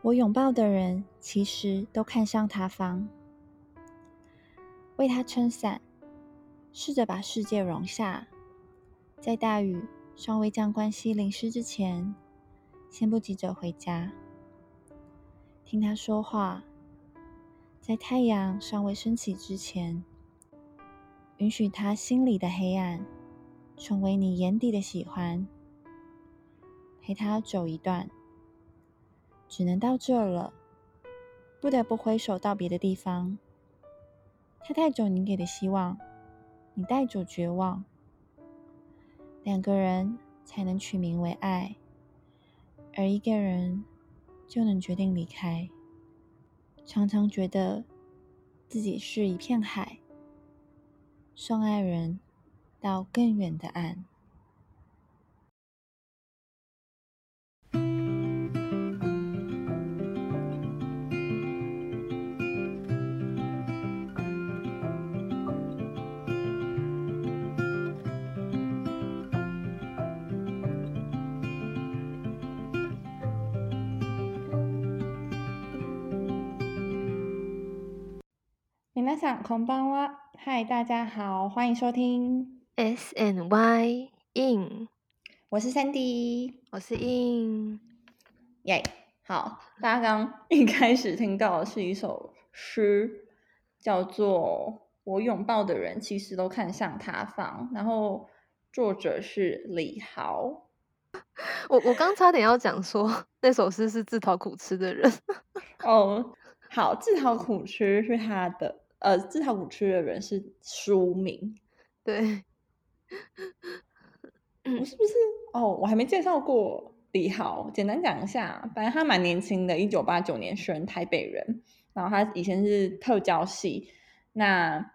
我拥抱的人，其实都看向他方，为他撑伞，试着把世界容下，在大雨尚未将关系淋湿之前，先不急着回家，听他说话，在太阳尚未升起之前，允许他心里的黑暗成为你眼底的喜欢，陪他走一段。只能到这了，不得不挥手到别的地方。他带走你给的希望，你带走绝望，两个人才能取名为爱，而一个人就能决定离开。常常觉得自己是一片海，送爱人到更远的岸。皆さんこんばんは。嗨，大家好，欢迎收听 S N Y in，我是 Sandy，我是 in，耶。好，大家刚一开始听到的是一首诗，叫做《我拥抱的人其实都看向他方》，然后作者是李豪。我我刚差点要讲说那首诗是自讨苦吃的人。哦，好，自讨苦吃是他的。 呃，自讨苦吃的人是书名，对，我是不是？哦，我还没介绍过李豪，简单讲一下，反正他蛮年轻的，一九八九年生，台北人，然后他以前是特教系，那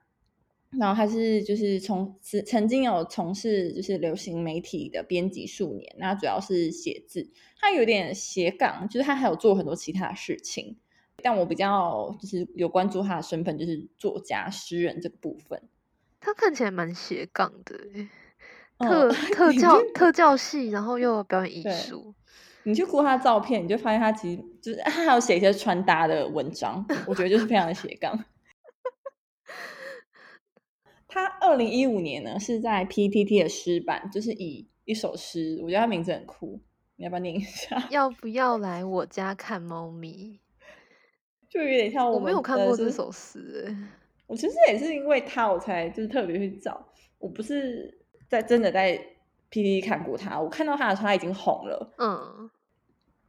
然后他是就是从曾曾经有从事就是流行媒体的编辑数年，那主要是写字，他有点斜杠，就是他还有做很多其他的事情。但我比较就是有关注他的身份，就是作家、诗人这个部分。他看起来蛮斜杠的，特特教特教系，然后又表演艺术。你去估他照片，你就发现他其实就是他还有写一些穿搭的文章，我觉得就是非常的斜杠。他二零一五年呢是在 PTT 的诗版，就是以一首诗，我觉得他名字很酷，你要不要念一下？要不要来我家看猫咪？就有点像我没有看过这首诗哎，我其实也是因为他我才就是特别去找，我不是在真的在 P D 看过他，我看到他的时候他已经红了，嗯，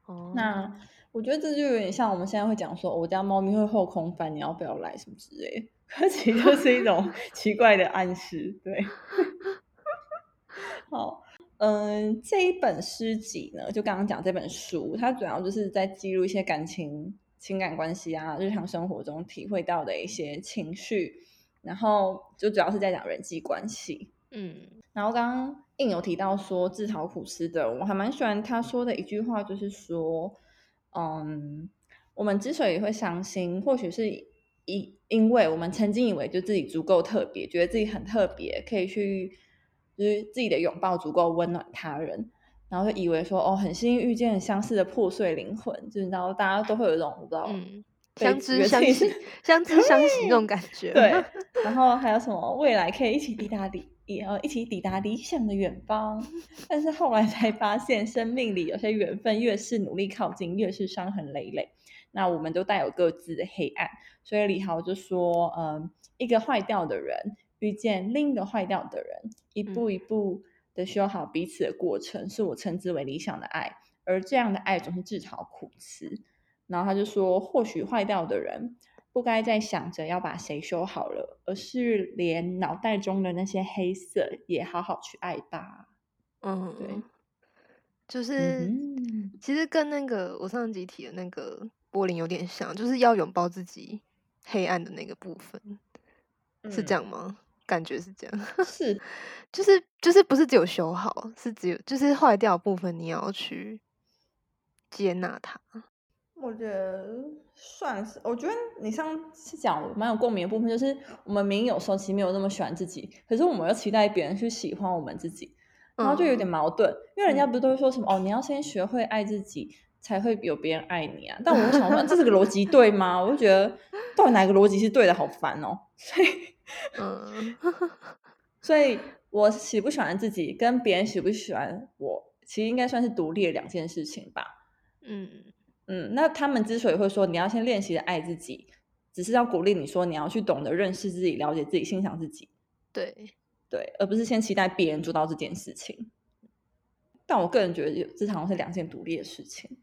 哦，那我觉得这就有点像我们现在会讲说我家猫咪会后空翻，你要不要来什么之类，它其实就是一种 奇怪的暗示，对，好，嗯，这一本诗集呢，就刚刚讲这本书，它主要就是在记录一些感情。情感关系啊，日常生活中体会到的一些情绪，然后就主要是在讲人际关系。嗯，然后刚刚应有提到说自讨苦吃的，我还蛮喜欢他说的一句话，就是说，嗯，我们之所以会伤心，或许是因因为我们曾经以为就自己足够特别，觉得自己很特别，可以去就是自己的拥抱足够温暖他人。然后就以为说哦，很幸运遇见相似的破碎灵魂，就是然后大家都会有一种不知道相知相惜、相知相惜那种感觉。对，然后还有什么未来可以一起抵达理，呃，一起抵达理想的远方。但是后来才发现，生命里有些缘分，越是努力靠近，越是伤痕累累。那我们都带有各自的黑暗，所以李豪就说，嗯，一个坏掉的人遇见另一个坏掉的人，一步一步。的修好彼此的过程，是我称之为理想的爱，而这样的爱总是自讨苦吃。然后他就说，或许坏掉的人不该再想着要把谁修好了，而是连脑袋中的那些黑色也好好去爱吧。嗯，对，就是其实跟那个我上集提的那个柏林有点像，就是要拥抱自己黑暗的那个部分，是这样吗？感觉是这样，是，就是就是不是只有修好，是只有就是坏掉部分，你要去接纳它。我觉得算是，我觉得你上次讲蛮有共鸣的部分，就是我们明明有时候其实没有那么喜欢自己，可是我们又期待别人去喜欢我们自己，然后就有点矛盾。因为人家不是都会说什么哦，你要先学会爱自己，才会有别人爱你啊。但我想说，这是个逻辑 对吗？我就觉得到底哪个逻辑是对的，好烦哦。所以，嗯，所以我喜不喜欢自己，跟别人喜不喜欢我，其实应该算是独立的两件事情吧。嗯嗯，那他们之所以会说你要先练习的爱自己，只是要鼓励你说你要去懂得认识自己、了解自己、欣赏自己。对对，而不是先期待别人做到这件事情。但我个人觉得，这好像是两件独立的事情。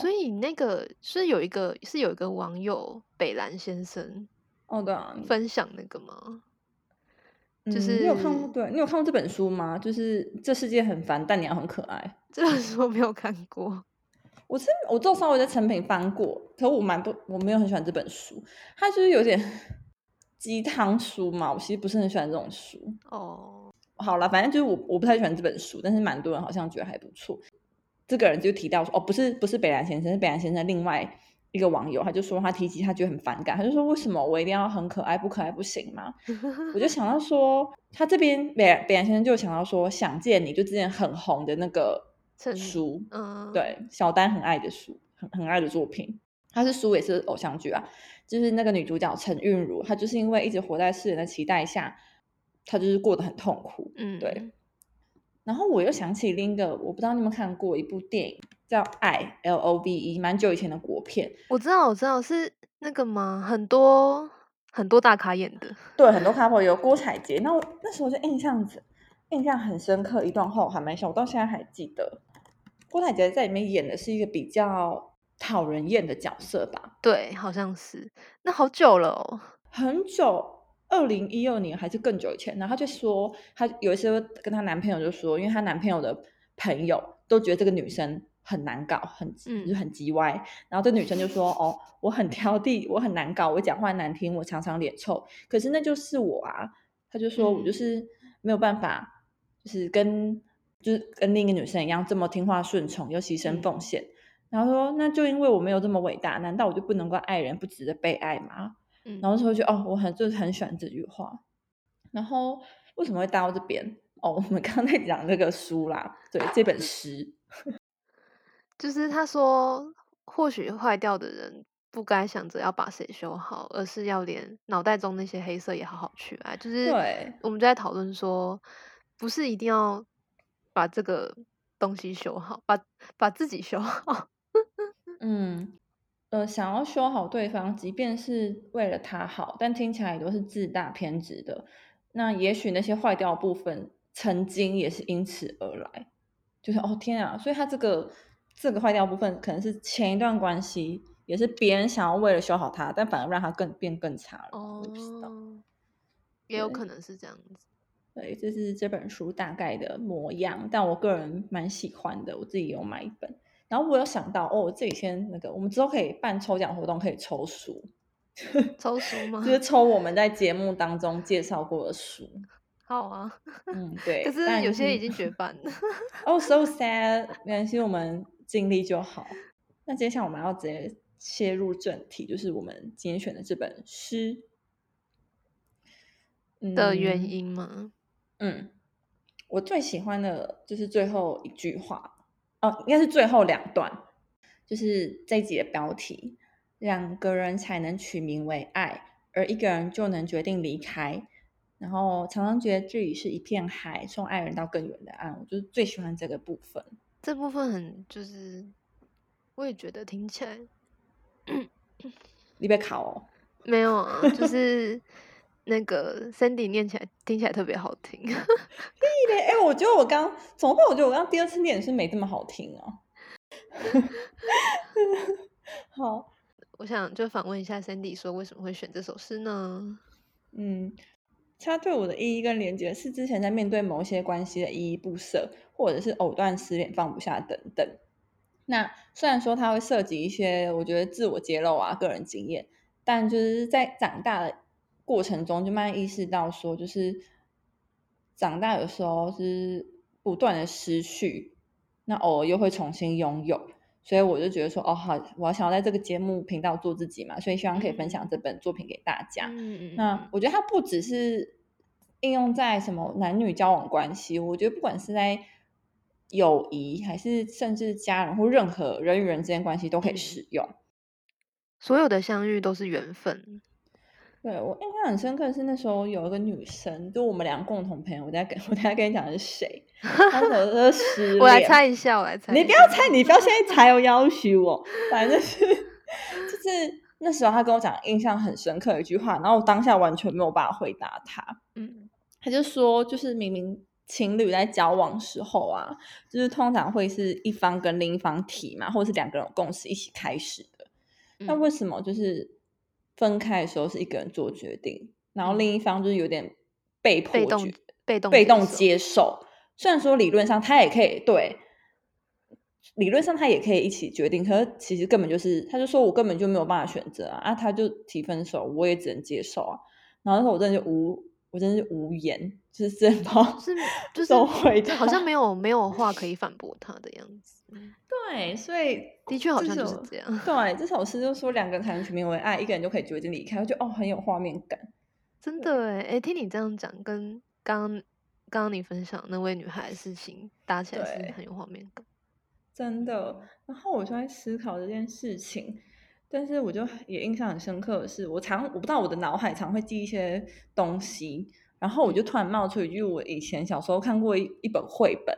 所以那个是有一个是有一个网友北兰先生哦，对啊，分享那个吗？就是你有看过？对你有看过这本书吗？就是这世界很烦，但你要很可爱。这本书我没有看过。我是我做稍微在成品翻过，可我蛮不我没有很喜欢这本书，它就是有点鸡汤书嘛，我其实不是很喜欢这种书。哦，好了，反正就是我我不太喜欢这本书，但是蛮多人好像觉得还不错。这个人就提到说，哦，不是不是北兰先生，是北兰先生另外一个网友，他就说他提及他觉得很反感，他就说为什么我一定要很可爱，不可爱不行吗？我就想到说，他这边北北兰先生就想到说，想见你就之前很红的那个。书，嗯，对，小丹很爱的书，很很爱的作品。他是书也是偶像剧啊，就是那个女主角陈韵如，她就是因为一直活在世人的期待下，她就是过得很痛苦，嗯，对。然后我又想起另一个，我不知道你们看过一部电影叫《爱》，L O V E，蛮久以前的国片。我知道，我知道是那个吗？很多很多大咖演的，对，很多咖有郭采洁。那我那时候就印象印象很深刻，一段话我还蛮想，我到现在还记得。郭采洁在里面演的是一个比较讨人厌的角色吧？对，好像是。那好久了哦，很久，二零一二年还是更久以前。然后他就说，他有一次跟她男朋友就说，因为她男朋友的朋友都觉得这个女生很难搞，很就是很叽歪。然后这女生就说：“哦，我很挑剔，我很难搞，我讲话难听，我常常脸臭。可是那就是我啊。”他就说：“我就是没有办法，就是跟。”就是跟另一个女生一样这么听话顺从又牺牲奉献，然后说那就因为我没有这么伟大，难道我就不能够爱人，不值得被爱吗？然后说就哦，我很就是很喜欢这句话。然后为什么会带到这边？哦，我们刚刚在讲那个书啦，对，这本诗，就是他说，或许坏掉的人不该想着要把谁修好，而是要连脑袋中那些黑色也好好去爱。就是，我们就在讨论说，不是一定要。把这个东西修好，把把自己修好。嗯，呃，想要修好对方，即便是为了他好，但听起来也都是自大偏执的。那也许那些坏掉部分，曾经也是因此而来。就是哦天啊，所以他这个这个坏掉部分，可能是前一段关系，也是别人想要为了修好他，但反而让他更变更差了。哦，不知道，也有可能是这样子。对，这是这本书大概的模样，但我个人蛮喜欢的，我自己有买一本。然后我有想到，哦，这几天那个，我们之后可以办抽奖活动，可以抽书，抽书吗？就是抽我们在节目当中介绍过的书。好啊，嗯，对。可是有些已经绝版了。Oh, so sad。没关系，我们尽力就好。那接下来我们要直接切入正题，就是我们今天选的这本诗的原因吗？嗯，我最喜欢的就是最后一句话哦，应该是最后两段，就是这一集的标题：两个人才能取名为爱，而一个人就能决定离开。然后常常觉得这里是一片海，送爱人到更远的岸。我就是最喜欢这个部分，这部分很就是，我也觉得听起来，你别考哦，没有啊，就是。那个 Sandy 念起来听起来特别好听，对的。哎，我觉得我刚怎么办？我觉得我刚第二次念是没这么好听啊。好，我想就反问一下 Sandy，说为什么会选这首诗呢？嗯，它对我的意义跟连接是之前在面对某些关系的依依不舍，或者是藕断丝连放不下等等。那虽然说它会涉及一些我觉得自我揭露啊、个人经验，但就是在长大的。过程中就慢慢意识到，说就是长大有时候是不断的失去，那偶尔又会重新拥有，所以我就觉得说，哦好，我想要在这个节目频道做自己嘛，所以希望可以分享这本作品给大家。嗯嗯。那我觉得它不只是应用在什么男女交往关系，我觉得不管是在友谊，还是甚至家人或任何人与人之间关系都可以使用。所有的相遇都是缘分。对我印象很深刻是那时候有一个女生，就我们两个共同朋友，我在跟我等下跟你讲是谁，她说失恋。我来猜一下，我来猜。你不要猜，你不要现在猜我要求我，反正是就是那时候她跟我讲印象很深刻的一句话，然后我当下完全没有办法回答她。嗯，她就说，就是明明情侣在交往时候啊，就是通常会是一方跟另一方提嘛，或者是两个人共识一起开始的，那为什么就是？分开的时候是一个人做决定，然后另一方就是有点被迫、被动、被动、被动接受。虽然说理论上他也可以对，理论上他也可以一起决定，可是其实根本就是，他就说我根本就没有办法选择啊，啊，他就提分手，我也只能接受啊。然后那时候我真的就无，我真的是无言，就是真的 是 就是好像没有没有话可以反驳他的样子。对，所以的确好像就是这样。对，这首诗就说两个人才能取名为爱，一个人就可以决定离开，我觉得哦很有画面感。真的哎哎，听你这样讲，跟刚刚刚刚你分享那位女孩的事情搭起来是很有画面感。真的。然后我就在思考这件事情，但是我就也印象很深刻的是，我常我不知道我的脑海常会记一些东西，然后我就突然冒出一句我以前小时候看过一一本绘本，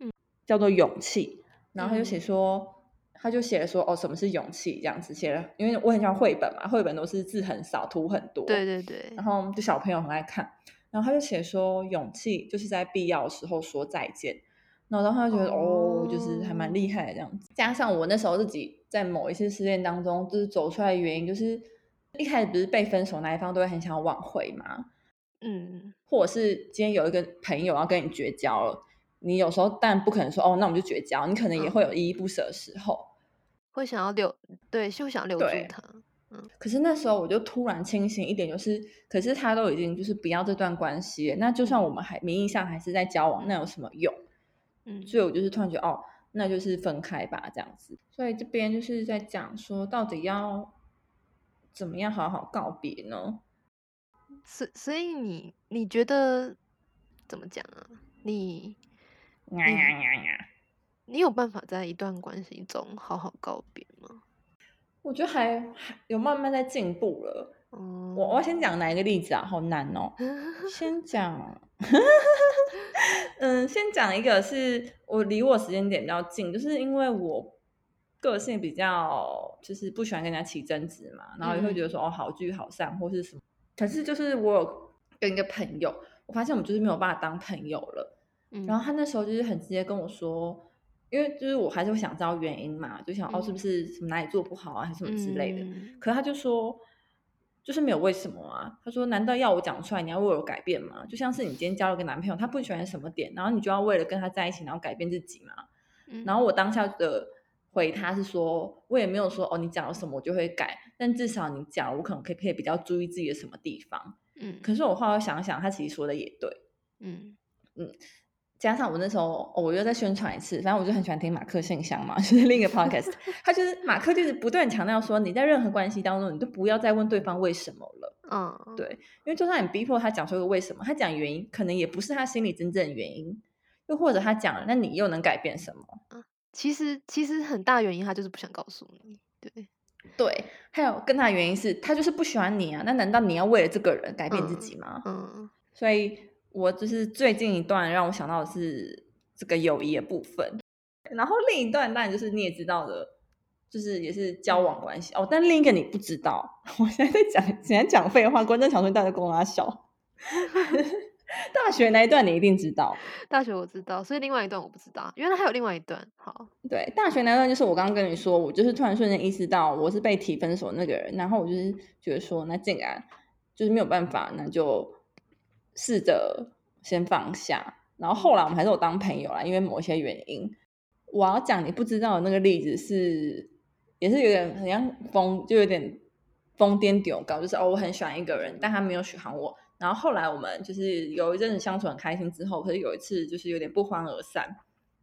嗯，叫做《勇气》。然后他就写说，他就写了说，哦，什么是勇气？这样子写了，因为我很喜欢绘本嘛，绘本都是字很少，图很多。对对对。然后就小朋友很爱看。然后他就写说，勇气就是在必要的时候说再见。然后他就觉得，哦，就是还蛮厉害的这样子。加上我那时候自己在某一次失恋当中，就是走出来的原因，就是一开始不是被分手那一方都会很想要挽回嘛，嗯，或者是今天有一个朋友要跟你绝交了。你有时候但不可能说哦，那我们就绝交。你可能也会有依依不舍的时候，会想要留，对，就想留住他。嗯，可是那时候我就突然清醒一点，就是，可是他都已经就是不要这段关系，那就算我们还名义上还是在交往，那有什么用？嗯，所以我就是突然觉得，哦，那就是分开吧，这样子。所以这边就是在讲说，到底要怎么样好好告别呢？所所以你你觉得怎么讲啊？你？呀呀呀呀！你有办法在一段关系中好好告别吗？我觉得还还有慢慢在进步了。我我先讲哪一个例子啊？好难哦。先讲，嗯，先讲一个是我离我时间点比较近，就是因为我个性比较就是不喜欢跟人家起争执嘛，然后也会觉得说哦好聚好散或是什么。可是就是我有跟一个朋友，我发现我们就是没有办法当朋友了。然后他那时候就是很直接跟我说，因为就是我还是会想知道原因嘛，就想哦是不是什么哪里做不好啊，还是什么之类的。可他就说，就是没有为什么啊。他说，难道要我讲出来，你要为我改变吗？就像是你今天交了个男朋友，他不喜欢什么点，然后你就要为了跟他在一起，然后改变自己嘛。然后我当下的回他是说，我也没有说哦，你讲了什么我就会改，但至少你讲，我可能可以可以比较注意自己的什么地方。嗯。可是我后来想想，他其实说的也对。嗯嗯。加上我那时候，我又再宣传一次，反正我就很喜欢听马克信箱嘛，就是另一个 podcast。他就是马克，就是不断强调说，你在任何关系当中，你都不要再问对方为什么了。嗯，对，因为就算你逼迫他讲出一个为什么，他讲原因可能也不是他心里真正的原因，又或者他讲了，那你又能改变什么？嗯，其实其实很大原因他就是不想告诉你。对对，还有更大的原因是他就是不喜欢你啊。那难道你要为了这个人改变自己吗？嗯，所以。我就是最近一段让我想到的是这个友谊的部分，然后另一段当然就是你也知道的，就是也是交往关系哦。但另一个你不知道，我现在在讲，现在讲废话，观众想说大家跟我笑。大学那一段你一定知道，大学我知道，所以另外一段我不知道，原来还有另外一段。好，对，大学那段就是我刚刚跟你说，我就是突然瞬间意识到我是被提分手那个人，然后我就是觉得说，那竟然就是没有办法，那就。试着先放下，然后后来我们还是有当朋友啦，因为某些原因。我要讲你不知道的那个例子是，也是有点很像疯，就有点疯癫丢高，就是哦，我很喜欢一个人，但他没有喜欢我。然后后来我们就是有一阵子相处很开心之后，可是有一次就是有点不欢而散，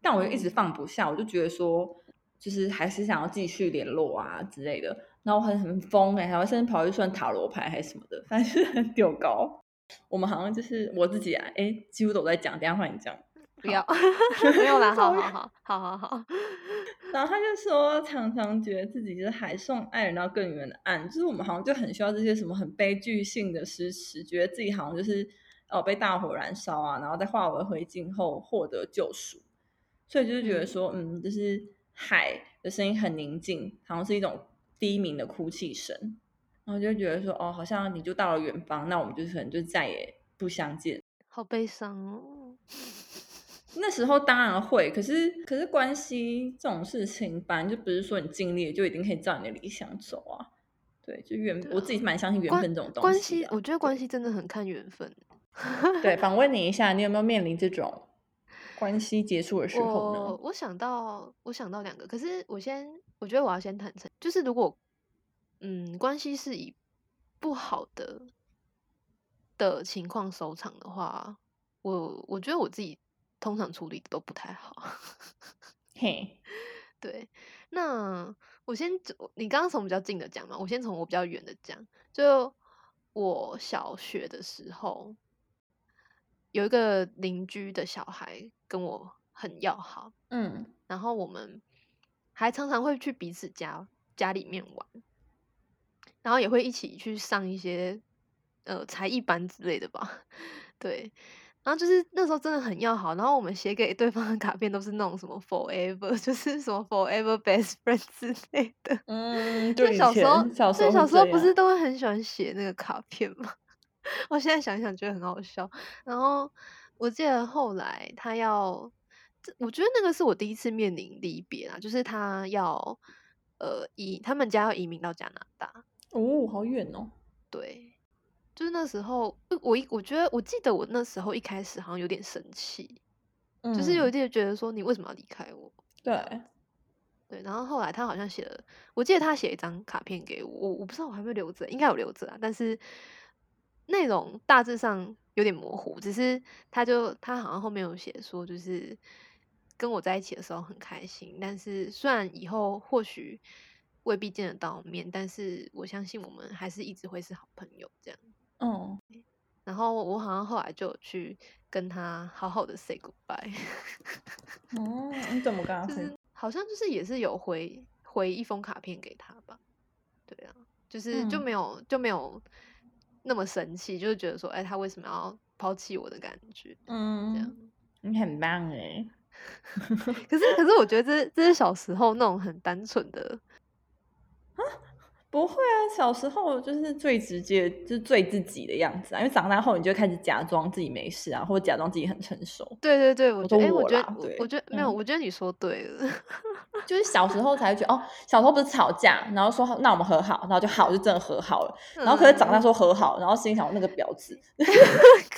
但我又一直放不下，我就觉得说，就是还是想要继续联络啊之类的。然后我很很疯哎，还会甚至跑去算塔罗牌还是什么的，反正是很丢高。我们好像就是我自己啊，哎，几乎都在讲。等下换你讲。不要，没有啦，好 好好，好好好。然后他就说，常常觉得自己就是海送爱人到更远的岸，就是我们好像就很需要这些什么很悲剧性的诗词，觉得自己好像就是哦被大火燃烧啊，然后在化为灰烬后获得救赎，所以就是觉得说，嗯，就是海的声音很宁静，好像是一种低鸣的哭泣声，然后就觉得说，哦，好像你就到了远方，那我们就可能就再也不相见，好悲伤哦。那时候当然会，可是可是关系这种事情，本来就不是说你尽力就一定可以照你的理想走啊。对，就缘，我自己蛮相信缘分这种东西。关系，我觉得关系真的很看缘分。对，访问你一下，你有没有面临这种关系结束的时候呢？我想到，我想到两个，可是我先，我觉得我要先坦诚，就是如果嗯关系是以不好的的情况收场的话，我我觉得我自己。通常处理的都不太好，嘿，对，那我先，你刚刚从比较近的讲嘛，我先从我比较远的讲。就我小学的时候，有一个邻居的小孩跟我很要好，嗯，然后我们还常常会去彼此家家里面玩，然后也会一起去上一些呃才艺班之类的吧，对。然后就是那时候真的很要好，然后我们写给对方的卡片都是那种什么 forever，就是什么 forever best friend 之类的。嗯，就小时候，对小时候不是都会很喜欢写那个卡片吗？我现在想想觉得很好笑。然后我记得后来他要，我觉得那个是我第一次面临离别啊，就是他要呃移，他们家要移民到加拿大。哦，好远哦。对。就是那时候，我一我觉得，我记得我那时候一开始好像有点生气，就是有一点觉得说你为什么要离开我？对，对。然后后来他好像写了，我记得他写一张卡片给我，我我不知道我还没留着，应该有留着啊。但是内容大致上有点模糊，只是他就他好像后面有写说，就是跟我在一起的时候很开心，但是虽然以后或许未必见得到面，但是我相信我们还是一直会是好朋友这样。嗯，然后我好像后来就去跟他好好的 say goodbye。哦，你怎么跟他？就是好像就是也是有回回一封卡片给他吧。对啊，就是就没有就没有那么生气，就是觉得说，哎，他为什么要抛弃我的感觉？嗯，这样你很棒哎。可是可是我觉得这这是小时候那种很单纯的。不会啊，小时候就是最直接，就是最自己的样子啊。因为长大后，你就开始假装自己没事啊，或者假装自己很成熟。对对对，我觉得，我觉得，我觉得没有，我觉得你说对了。就是小时候才会觉得，哦，小时候不是吵架，然后说那我们和好，然后就好，就真的和好了。然后可是长大说和好，然后心想那个婊子。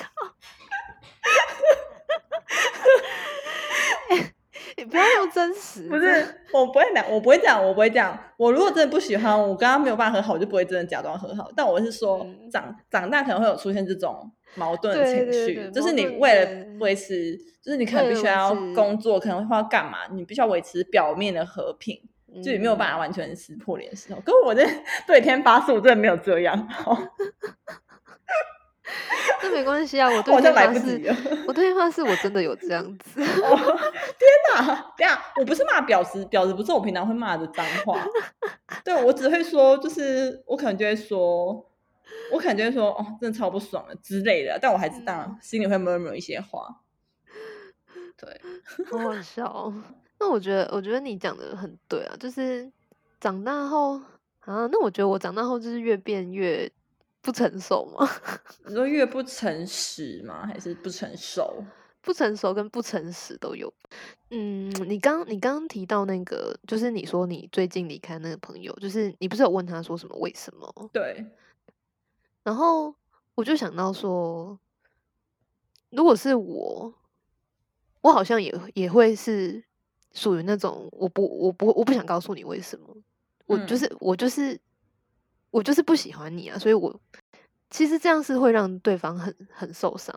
你不要用真实，不是我不会讲，我不会讲，我不会讲。我如果真的不喜欢，我跟他没有办法和好，我就不会真的假装和好。但我是说，长长大可能会有出现这种矛盾的情绪，就是你为了维持，就是你可能必须要工作，可能会要干嘛，你必须要维持表面的和平，就你没有办法完全撕破脸的时候。可是我这 对天发誓，我真的没有这样。这没关系啊，我对天发誓，我对天发誓，我真的有这样子。天哪，对啊，我不是骂婊子，婊子不是我平常会骂的脏话。对我只会说，就是我可能就会说，我可能就会说，哦，真的超不爽了之类的。但我还是当然心里会 murmur 一些话。对，好好笑。那我觉得，我觉得你讲的很对啊，就是长大后啊，那我觉得我长大后就是越变越。不成熟吗？你说越不诚实吗？还是不成熟？不成熟跟不诚实都有。嗯，你刚你刚刚提到那个，就是你说你最近离开那个朋友，就是你不是有问他说什么？为什么？对。然后我就想到说，如果是我，我好像也也会是属于那种，我不我不我不想告诉你为什么，我就是我就是。我就是不喜欢你啊，所以我其实这样是会让对方很很受伤，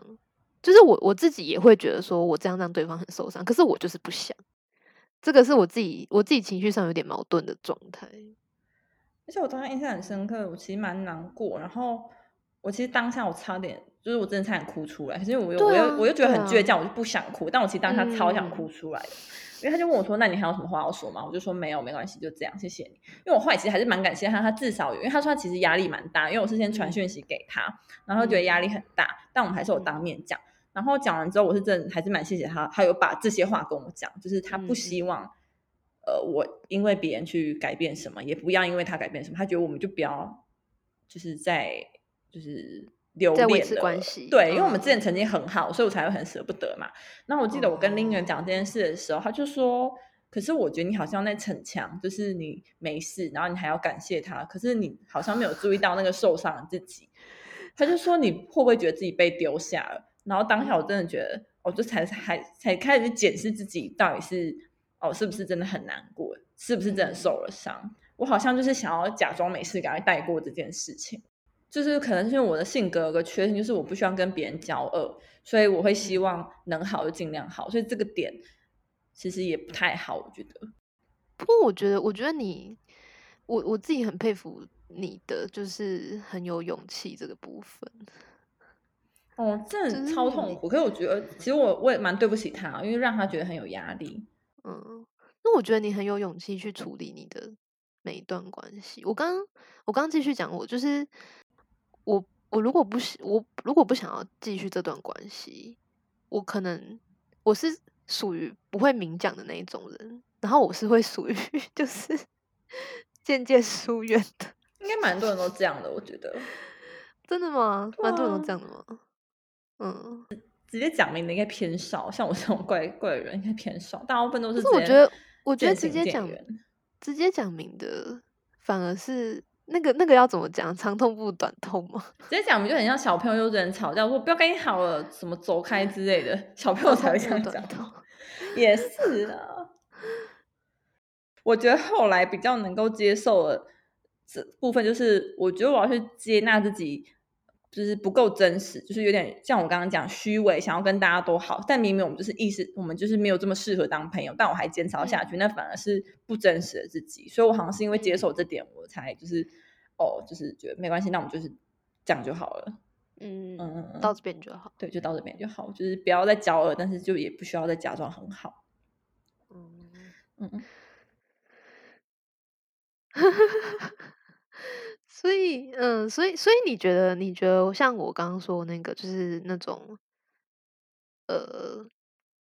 就是我我自己也会觉得说我这样让对方很受伤，可是我就是不想，这个是我自己我自己情绪上有点矛盾的状态。而且我当时印象很深刻，我其实蛮难过，然后我其实当下我差点，就是我真的差点哭出来，可是我又我又我又觉得很倔强，我就不想哭，但我其实当下超想哭出来的。因为他就问我说：“那你还有什么话要说吗？”我就说：“没有，没关系，就这样，谢谢你。”因为我后来其实还是蛮感谢他，他至少有，因为他说他其实压力蛮大，因为我是先传讯息给他，然后觉得压力很大，但我们还是有当面讲。然后讲完之后，我是真的还是蛮谢谢他，他有把这些话跟我讲，就是他不希望呃我因为别人去改变什么，也不要因为他改变什么，他觉得我们就不要就是在就是。留恋的关系，对，因为我们之前曾经很好，所以我才会很舍不得嘛。那我记得我跟林远讲这件事的时候，他就说：“可是我觉得你好像在逞强，就是你没事，然后你还要感谢他，可是你好像没有注意到那个受伤的自己。”他就说：“你会不会觉得自己被丢下了？”然后当下我真的觉得，我就才才才开始检视自己，到底是哦，是不是真的很难过，是不是真的受了伤？我好像就是想要假装没事，赶快带过这件事情。就是可能是因为我的性格有个缺陷，就是我不希望跟别人交恶，所以我会希望能好就尽量好，所以这个点其实也不太好，我觉得。不过我觉得，我觉得你，我我自己很佩服你的，就是很有勇气这个部分。哦，真的超痛苦。可是我觉得，其实我我也蛮对不起他，因为让他觉得很有压力。嗯，那我觉得你很有勇气去处理你的每一段关系。我刚我刚继续讲，我就是。我我如果不是我如果不想要继续这段关系，我可能我是属于不会明讲的那一种人，然后我是会属于 就是 渐渐疏远的。应该蛮多人都这样的，我觉得。真的吗？蛮多人都这样的吗？嗯，直接讲明的应该偏少，像我这种怪怪人应该偏少，大部分都是。我觉得，我觉得直接讲直接讲明的反而是。那个那个要怎么讲？长痛不短痛吗？直接讲，我们就很像小朋友有人吵架，说不要跟你好了，什么走开之类的，小朋友才会这样讲。也是啊，我觉得后来比较能够接受的这部分，就是我觉得我要去接纳自己。就是不够真实，就是有点像我刚刚讲虚伪，想要跟大家都好，但明明我们就是意识，我们就是没有这么适合当朋友，但我还坚持下去，那反而是不真实的自己。所以我好像是因为接受这点，我才就是哦，就是觉得没关系，那我们就是这样就好了。嗯嗯嗯，到这边就好，对，就到这边就好，就是不要再骄傲，但是就也不需要再假装很好。嗯嗯嗯。所以，嗯，所以，所以你觉得，你觉得像我刚刚说那个，就是那种，呃，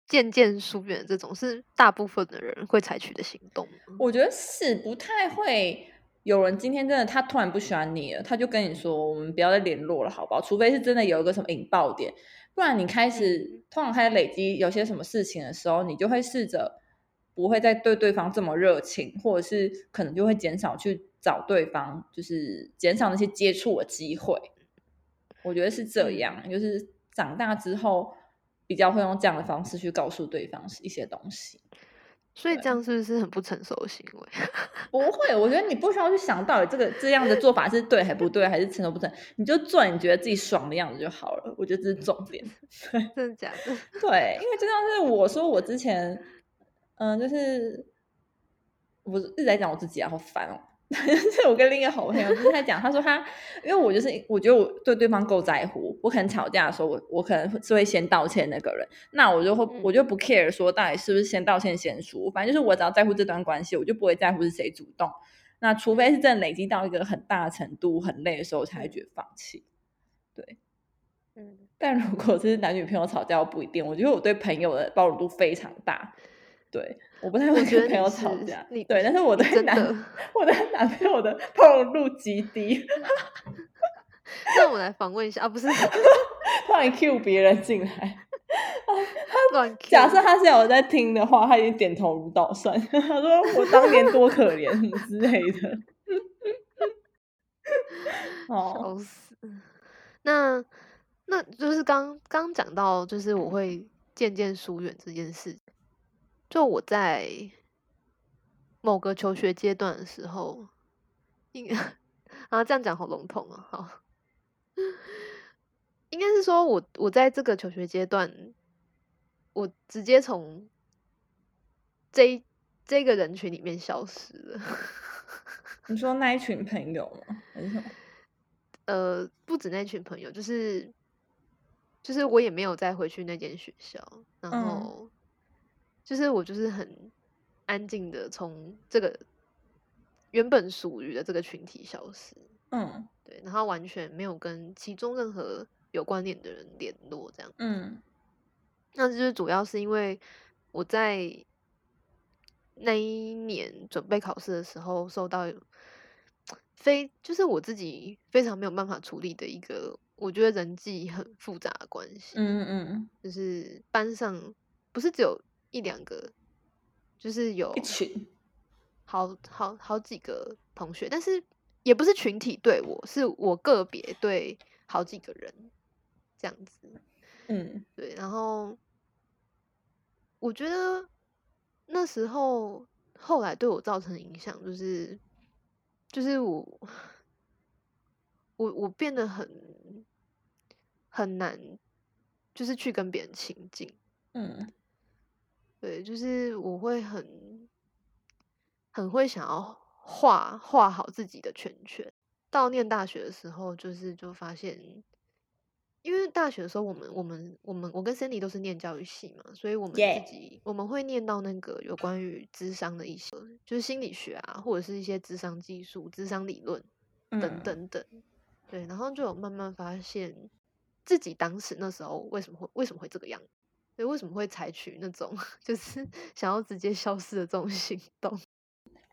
渐渐疏远这种，是大部分的人会采取的行动。我觉得是不太会有人今天真的他突然不喜欢你了，他就跟你说，我们不要再联络了，好不好？除非是真的有一个什么引爆点，不然你开始通常开始累积有些什么事情的时候，你就会试着不会再对对方这么热情，或者是可能就会减少去。找对方就是减少那些接触的机会，我觉得是这样。就是长大之后比较会用这样的方式去告诉对方一些东西，所以这样是不是很不成熟的行为？不会，我觉得你不需要去想到底这个这样的做法是对还不对，还是成熟不成，你就做你觉得自己爽的样子就好了。我觉得这是重点。真的假的？对，因为就像是我说，我之前嗯，就是我一直在讲我自己啊，好烦哦。是 我跟另一个好朋友就是在讲，他说他，因为我就是我觉得我对对方够在乎，我可能吵架的时候，我我可能是会先道歉那个人，那我就会我就不 care 说到底是不是先道歉先输，反正就是我只要在乎这段关系，我就不会在乎是谁主动。那除非是真的累积到一个很大的程度，很累的时候，才会觉得放弃。对，嗯，但如果是男女朋友吵架，不一定。我觉得我对朋友的包容度非常大。对，我不太会跟朋友吵架。对，但是我对男我的男朋友的包容度极低。那我来访问一下啊，不是，突然 Q 别人进来。乱假设他现在有在听的话，他已经点头如捣蒜。他说：“我当年多可怜，什么之类的。”笑死。那那就是刚刚讲到，就是我会渐渐疏远这件事。就我在某个求学阶段的时候，应啊这样讲好笼统啊，好，应该是说我我在这个求学阶段，我直接从这这个人群里面消失了。你说那一群朋友吗？还是什么？呃，不止那群朋友，就是就是我也没有再回去那间学校，然后就是我就是很安静的从这个原本属于的这个群体消失。嗯，对，然后完全没有跟其中任何有关联的人联络，这样。嗯，那就是主要是因为我在那一年准备考试的时候，受到非就是我自己非常没有办法处理的一个，我觉得人际很复杂的关系。嗯嗯嗯，就是班上不是只有一两个，就是有一群，好好好几个同学，但是。也不是群体对我，是我个别对好几个人这样子，嗯，对。然后我觉得那时候后来对我造成影响，就是就是我我我变得很很难，就是去跟别人亲近，嗯，对，就是我会很很会想要。画画好自己的圈圈。到念大学的时候，就是就发现，因为大学的时候，我们我们我们我跟 Cindy 都是念教育系嘛，所以我们自己我们会念到那个有关于智商的一些，就是心理学啊，或者是一些智商技术、智商理论等等等。对，然后就有慢慢发现自己当时那时候为什么会为什么会这个样子，对，为什么会采取那种 就是 想要直接消失的这种 行动。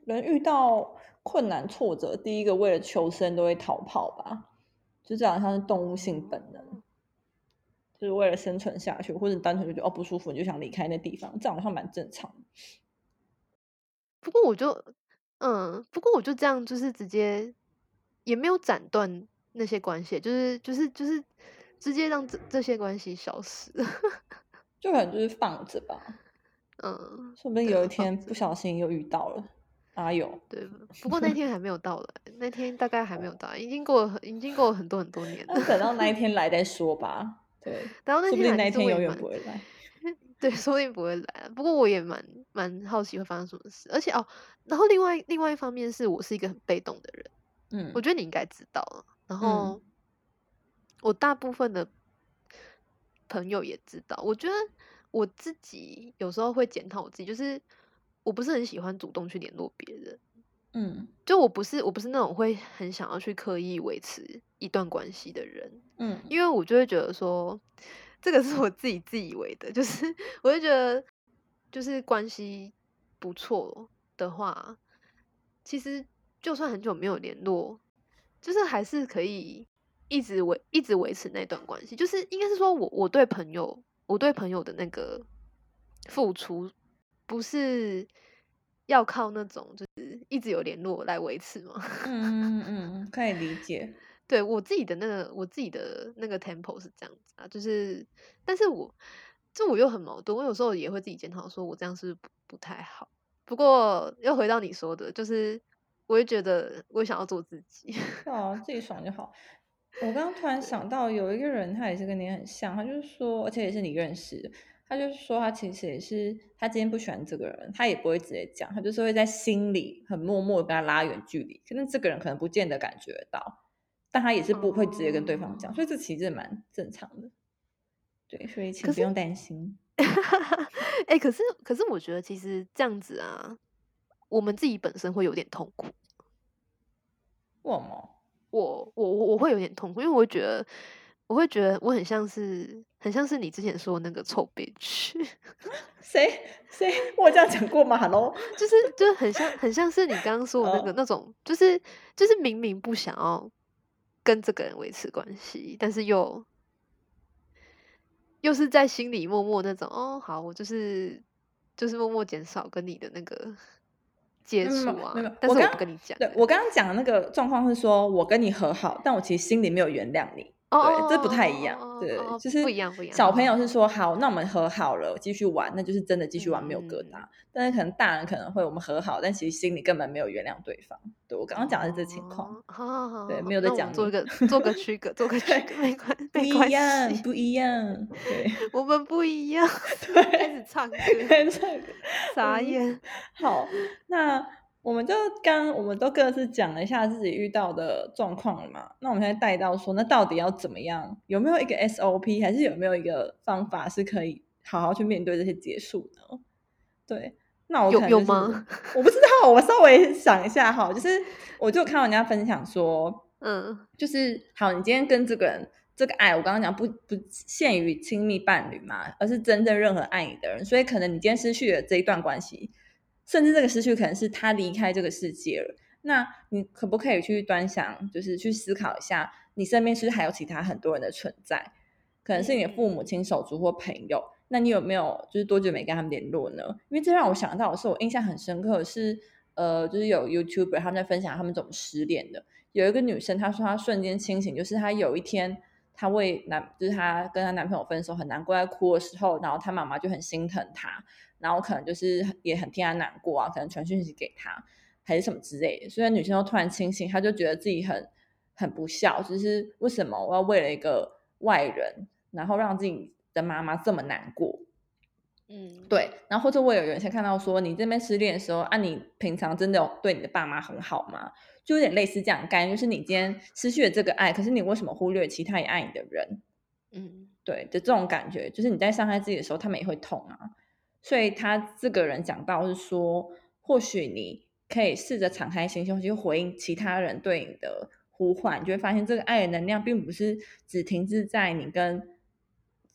人遇到困难挫折，第一个为了求生都会逃跑吧，就这样像是动物性本能，就是为了生存下去，或者你单纯就觉得哦不舒服，你就想离开那地方，这好像蛮正常。不过我就嗯，不过我就这样，就是直接也没有斩断那些关系，就是就是就是直接让这这些关系消失，就可能就是放着吧。嗯，说不定有一天不小心又遇到了。啊有，对，不过那天还没有到来，那天大概还没有到，已经过了，已经过了很多很多年了。等到那一天 来再说吧。对，然后那天那一天永远不会来。对，说不定不会来。不过我也蛮蛮好奇会发生什么事，而且哦，然后另外另外一方面是我是一个很被动的人，嗯，我觉得你应该知道了。然后我大部分的朋友也知道，我觉得我自己有时候会检讨我自己，就是。我不是很喜欢主动去联络别人，嗯，就我不是我不是那种会很想要去刻意维持一段关系的人，嗯，因为我就会觉得说，这个是我自己自以为的，就是我就觉得，就是关系不错的话，其实就算很久没有联络，就是还是可以一直维一直维持那段关系，就是应该是说我我对朋友我对朋友的那个付出。不是要靠那种就是一直有联络来维持吗？嗯嗯嗯，可以理解。对我自己的那个我自己的那个 tempo 是这样子啊，就是，但是我这我又很矛盾，我有时候也会自己检讨，说我这样是不不太好。不过又回到你说的，就是我也觉得我想要做自己，啊，自己爽就好。我刚刚突然想到有一个人，他也是跟你很像，他就是说，而且也是你认识的。他就是说，他其实也是，他今天不喜欢这个人，他也不会直接讲，他就是会在心里很默默的跟他拉远距离。可能这个人可能不见得感觉到，但他也是不会直接跟对方讲，所以这其实蛮正常的。对，所以请不用担心。哎，可是可是我觉得其实这样子啊，我们自己本身会有点痛苦。为什么？我我我我会有点痛苦，因为我觉得。我会觉得我很像是，很像是你之前说的那个臭 bitch，谁谁我这样讲过吗？Hello，就是就很像，很像是你刚刚说的那个那种，就是就是明明不想要跟这个人维持关系，但是又又是在心里默默那种哦，好，我就是就是默默减少跟你的那个接触啊。但是我不跟你讲，对我刚刚讲的那个状况是说我跟你和好，但我其实心里没有原谅你。对，这不太一样。对，就是不一样，不一样。小朋友是说好，那我们和好了，继续玩，那就是真的继续玩，没有疙瘩。但是可能大人可能会我们和好，但其实心里根本没有原谅对方。对我刚刚讲的是这情况。好好好，对，没有在讲。做个做 个区隔，做个区隔，没关不一样，不一样。对，我们不一样。对，开始唱歌，开始唱歌，傻眼。好，那我们就刚我们都各自讲了一下自己遇到的状况了嘛。那我们现在带到说，那到底要怎么样？有没有一个 SOP，还是有没有一个方法是可以好好去面对这些结束呢？对，那我有有吗？我不知道，我稍微想一下哈，就是我就看到人家分享说，嗯，就是好，你今天跟这个人这个爱，我刚刚讲不不限于亲密伴侣嘛，而是真正任何爱你的人，所以可能你今天失去了这一段关系。甚至这个失去可能是他离开这个世界了，那你可不可以去端详，就是去思考一下，你身边是不是还有其他很多人的存在？可能是你的父母亲、手足或朋友，那你有没有就是多久没跟他们联络呢？因为这让我想到的是，我印象很深刻是，呃，就是有 YouTuber 他们在分享他们怎么失恋的。有一个女生她说她瞬间清醒，就是她有一天她为男，就是她跟她男朋友分手很难过在哭的时候，然后她妈妈就很心疼她。然后可能就是也很替她难过啊，可能传讯息给她，还是什么之类的。所以女生都突然清醒，她就觉得自己很很不孝，就是为什么我要为了一个外人，然后让自己的妈妈这么难过？嗯，对。然后或者我有有一些看到说，你这边失恋的时候啊，你平常真的有对你的爸妈很好吗？就有点类似这样概念，就是你今天失去了这个爱，可是你为什么忽略其他也爱你的人？嗯，对的这种感觉，就是你在伤害自己的时候，他们也会痛啊。所以他这个人讲到是说，或许你可以试着敞开心胸去回应其他人对你的呼唤，你就会发现这个爱的能量并不是只停滞在你跟，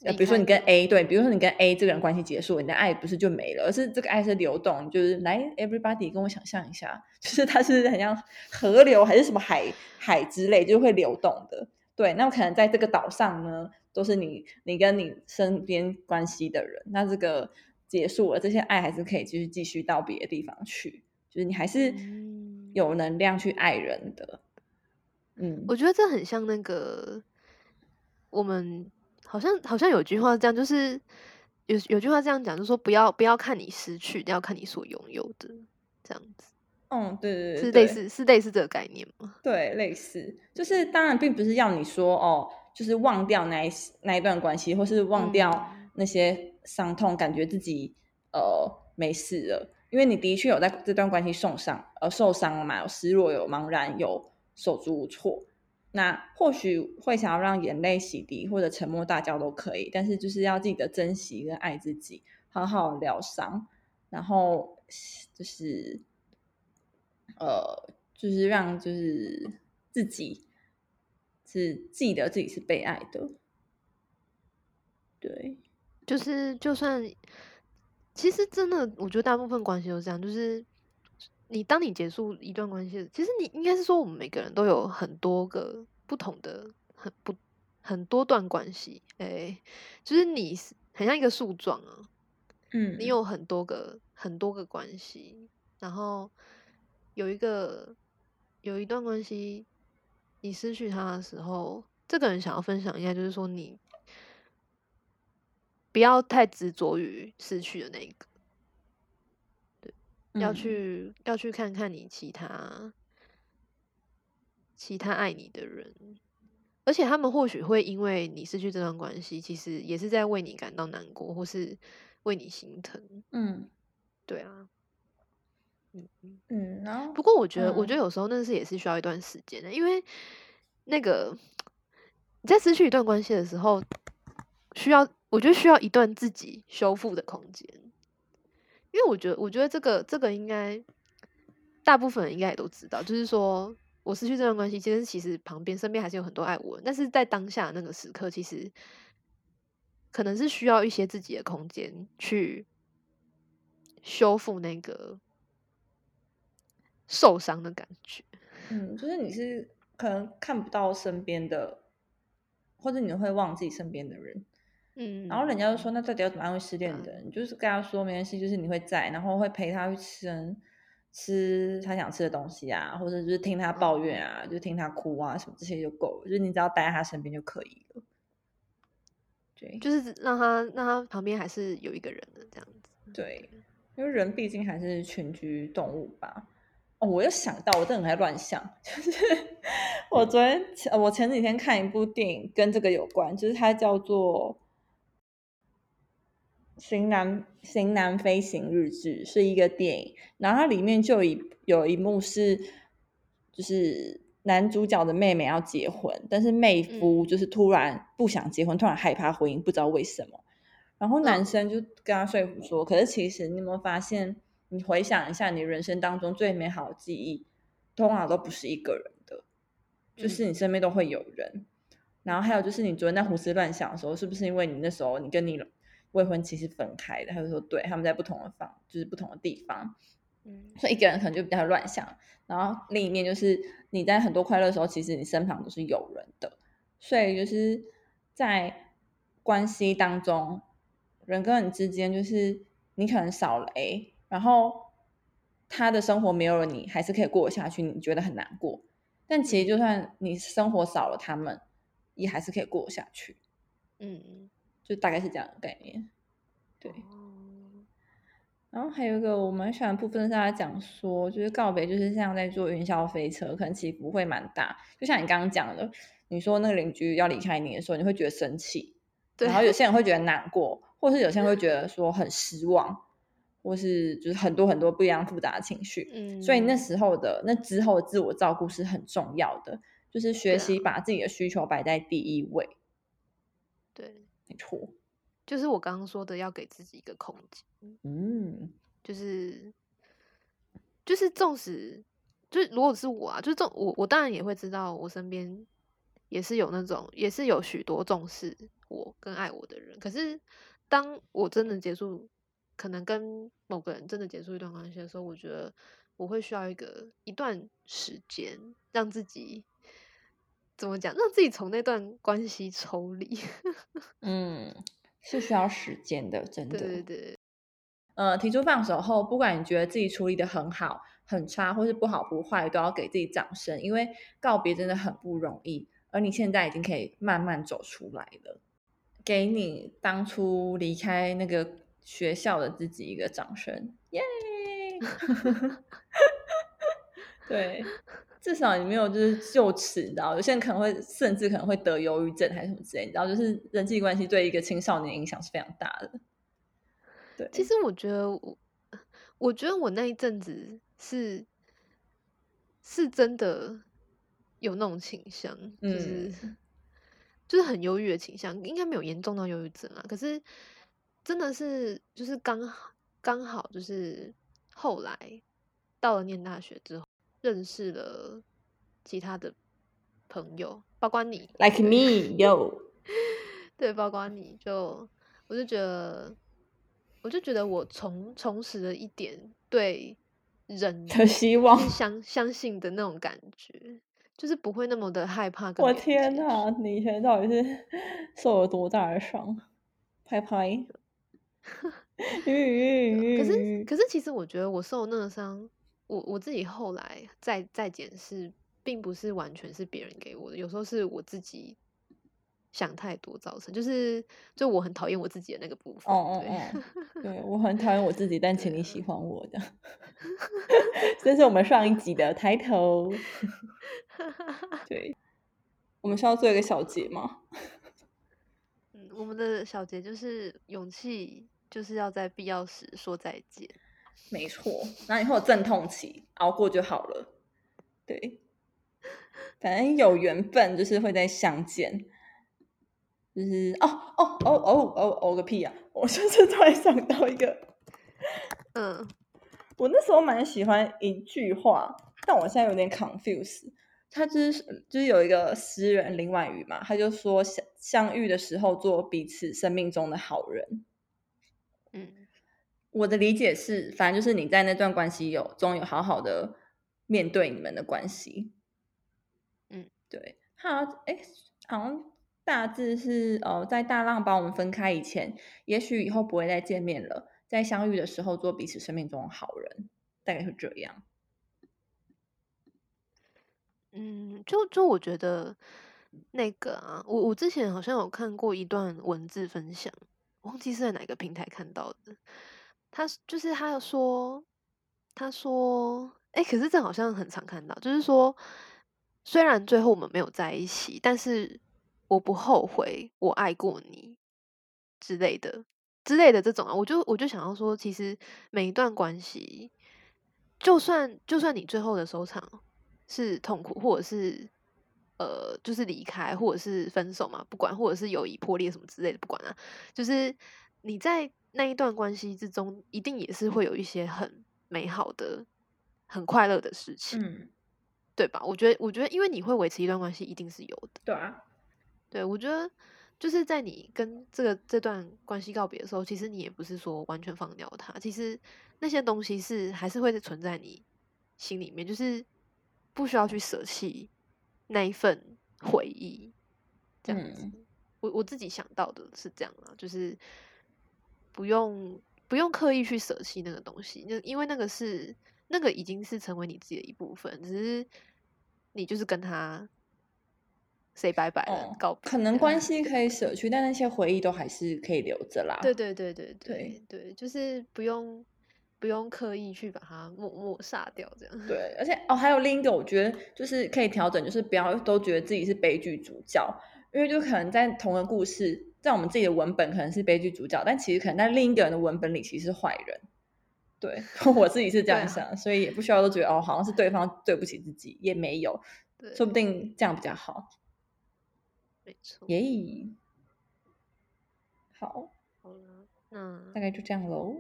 呃，比如说你跟 A 对，比如说你跟 A 这个人关系结束，你的爱不是就没了，而是这个爱是流动，就是来 everybody 跟我想象一下，就是它是很像河流还是什么海海之类，就会流动的。对，那可能在这个岛上呢，都是你你跟你身边关系的人，那这个。结束了，这些爱还是可以继续继续到别的地方去，就是你还是有能量去爱人的。嗯，我觉得这很像那个，我们好像好像有句话这样，就是有有句话这样讲，就是说不要不要看你失去，要看你所拥有的这样子。嗯，对对对，是类似是类似这个概念吗？对，类似，就是当然并不是要你说哦，就是忘掉那一那一段关系，或是忘掉那些。伤痛，感觉自己呃没事了，因为你的确有在这段关系受伤，呃受伤了嘛，有失落，有茫然，有手足无措。那或许会想要让眼泪洗涤，或者沉默大叫都可以，但是就是要记得珍惜跟爱自己，好好疗伤，然后就是呃，就是让就是自己是记得自己是被爱的，对。就是，就算其实真的，我觉得大部分关系都这样。就是你当你结束一段关系，其实你应该是说，我们每个人都有很多个不同的、很不很多段关系。哎，就是你很像一个树状啊，嗯，你有很多个很多个关系，然后有一个有一段关系，你失去他的时候，这个人想要分享一下，就是说你。不要太执着于失去的那一个，对，要去要去看看你其他其他爱你的人，而且他们或许会因为你失去这段关系，其实也是在为你感到难过，或是为你心疼。嗯，对啊，嗯嗯。然后不过我觉得，我觉得有时候那是也是需要一段时间的，因为那个你在失去一段关系的时候，需要。我觉得需要一段自己修复的空间，因为我觉得，我觉得这个这个应该大部分人应该也都知道，就是说我失去这段关系，其实其实旁边身边还是有很多爱我，但是在当下那个时刻，其实可能是需要一些自己的空间去修复那个受伤的感觉。嗯，就是你是可能看不到身边的，或者你会忘记身边的人。嗯，然后人家就说，那到底要怎么安慰失恋的人？就是跟他说没关系，就是你会在，然后会陪他去吃吃他想吃的东西啊，或者就是听他抱怨啊，就听他哭啊，什么这些就够了。就是你只要待在他身边就可以了。对，就是让他让他旁边还是有一个人的这样子。对，因为人毕竟还是群居动物吧。哦，我又想到，我真的很爱乱想，就是 我昨天我前几天看一部电影，跟这个有关，就是它叫做。《型男型男飞行日志》是一个电影，然后它里面就一有一幕是，就是男主角的妹妹要结婚，但是妹夫就是突然不想结婚，突然害怕婚姻，不知道为什么。然后男生就跟他说服说：“可是其实你有没有发现，你回想一下，你人生当中最美好的记忆，通常都不是一个人的，就是你身边都会有人。然后还有就是你昨天在胡思乱想的时候，是不是因为你那时候你跟你未婚妻是分开的？他就说，对，他们在不同的房，就是不同的地方。嗯，所以一个人可能就比较乱想。然后另一面就是你在很多快乐的时候，其实你身旁都是有人的。所以就是在关系当中。”人跟人之间，就是你可能少了 A，然后他的生活没有了你，还是可以过得下去，你觉得很难过。但其实就算你生活少了他们，也还是可以过下去。嗯，就大概是这样的概念。对。然后还有一个我蛮喜欢部分是他讲说，就是告别，就是像在坐云霄飞车，可能起伏会蛮大。就像你刚刚讲的，你说那个邻居要离开你的时候，你会觉得生气，然后有些人会觉得难过。或是有些人会觉得说很失望，或是就是很多很多不一样复杂的情绪，嗯，所以那时候的那之后的自我照顾是很重要的，就是学习把自己的需求摆在第一位。对，没错，就是我刚刚说的，要给自己一个空间。嗯，就是就是，纵使就是如果是我啊，就是重我我当然也会知道，我身边也是有那种，也是有许多重视我跟爱我的人，可是。当我真的结束，可能跟某个人真的结束一段关系的时候，我觉得我会需要一个一段时间，让自己怎么讲，让自己从那段关系抽离。嗯，是需要时间的，真的。对对对。呃，提出放手后，不管你觉得自己处理的很好、很差，或是不好不坏，都要给自己掌声，因为告别真的很不容易，而你现在已经可以慢慢走出来了。给你当初离开那个学校的自己一个掌声，耶！对，至少你没有就是就此，你知道，有些人可能会甚至可能会得忧郁症还是什么之类，你知道，就是人际关系对一个青少年影响是非常大的。对，其实我觉得我，我觉得我那一阵子是是真的有那种倾向，就是。就是很忧郁的倾向，应该没有严重到忧郁症啊。可是真的是，就是刚好刚好，就是后来到了念大学之后，认识了其他的朋友，包括你，like me yo，对，包括你就，我就觉得，我就觉得我重重拾了一点对人的希望，相相信的那种感觉。就是不会那么的害怕。我天哪，你以前到底是受了多大的伤？拍拍。可是，可是，其实我觉得我受那个伤，我我自己后来再再检视，并不是完全是别人给我的，有时候是我自己。想太多造成，就是就我很讨厌我自己的那个部分。哦哦哦，对我很讨厌我自己，但请你喜欢我的。这是我们上一集的抬头。对，我们需要做一个小结吗？嗯，我们的小结就是勇气，就是要在必要时说再见。没错，那以后阵痛期熬过就好了。对，反正有缘分就是会再相见。就是哦哦哦哦哦哦个屁啊！我就是突然想到一个，嗯，我那时候蛮喜欢一句话，但我现在有点 confuse。他就是就是有一个诗人林婉瑜嘛，他就说相相遇的时候做彼此生命中的好人。嗯，我的理解是，反正就是你在那段关系有终有好好的面对你们的关系。嗯，对，好，哎，好像。大致是哦，在大浪把我们分开以前，也许以后不会再见面了。在相遇的时候，做彼此生命中的好人，大概是这样。嗯，就就我觉得那个啊，我我之前好像有看过一段文字分享，忘记是在哪个平台看到的。他就是他说，他说，哎，可是这好像很常看到，就是说，虽然最后我们没有在一起，但是。我不后悔，我爱过你之类的之类的这种啊，我就我就想要说，其实每一段关系，就算就算你最后的收场是痛苦，或者是呃，就是离开，或者是分手嘛，不管，或者是友谊破裂什么之类的，不管啊，就是你在那一段关系之中，一定也是会有一些很美好的、很快乐的事情，嗯，对吧？我觉得，我觉得，因为你会维持一段关系，一定是有的，对啊，对我觉得。就是在你跟这个这段关系告别的时候，其实你也不是说完全放掉它，其实那些东西是还是会存在你心里面，就是不需要去舍弃那一份回忆，这样子。我我自己想到的是这样啊，就是不用不用刻意去舍弃那个东西，那因为那个是那个已经是成为你自己的一部分，只是你就是跟他。say 拜拜了，告可能关系可以舍去，但那些回忆都还是可以留着啦。对对对对对对，就是不用不用刻意去把它抹抹杀掉，这样。对，而且哦，还有另一个，我觉得就是可以调整，就是不要都觉得自己是悲剧主角，因为就可能在同一个故事，在我们自己的文本可能是悲剧主角，但其实可能在另一个人的文本里其实是坏人。对 我自己是这样想，所以也不需要都觉得哦，好像是对方对不起自己，也没有，说不定这样比较好。没错，耶，好，好了，那大概就这样喽。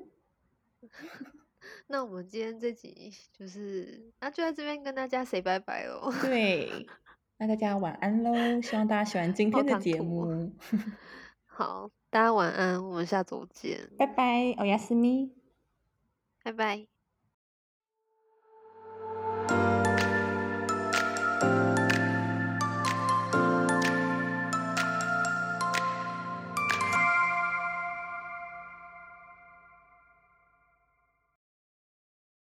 那我们今天这集就是，那就在这边跟大家 say 拜拜喽。对，那大家晚安喽，希望大家喜欢今天的节目。好，大家晚安，我们下周见，拜拜，欧亚斯咪，拜拜。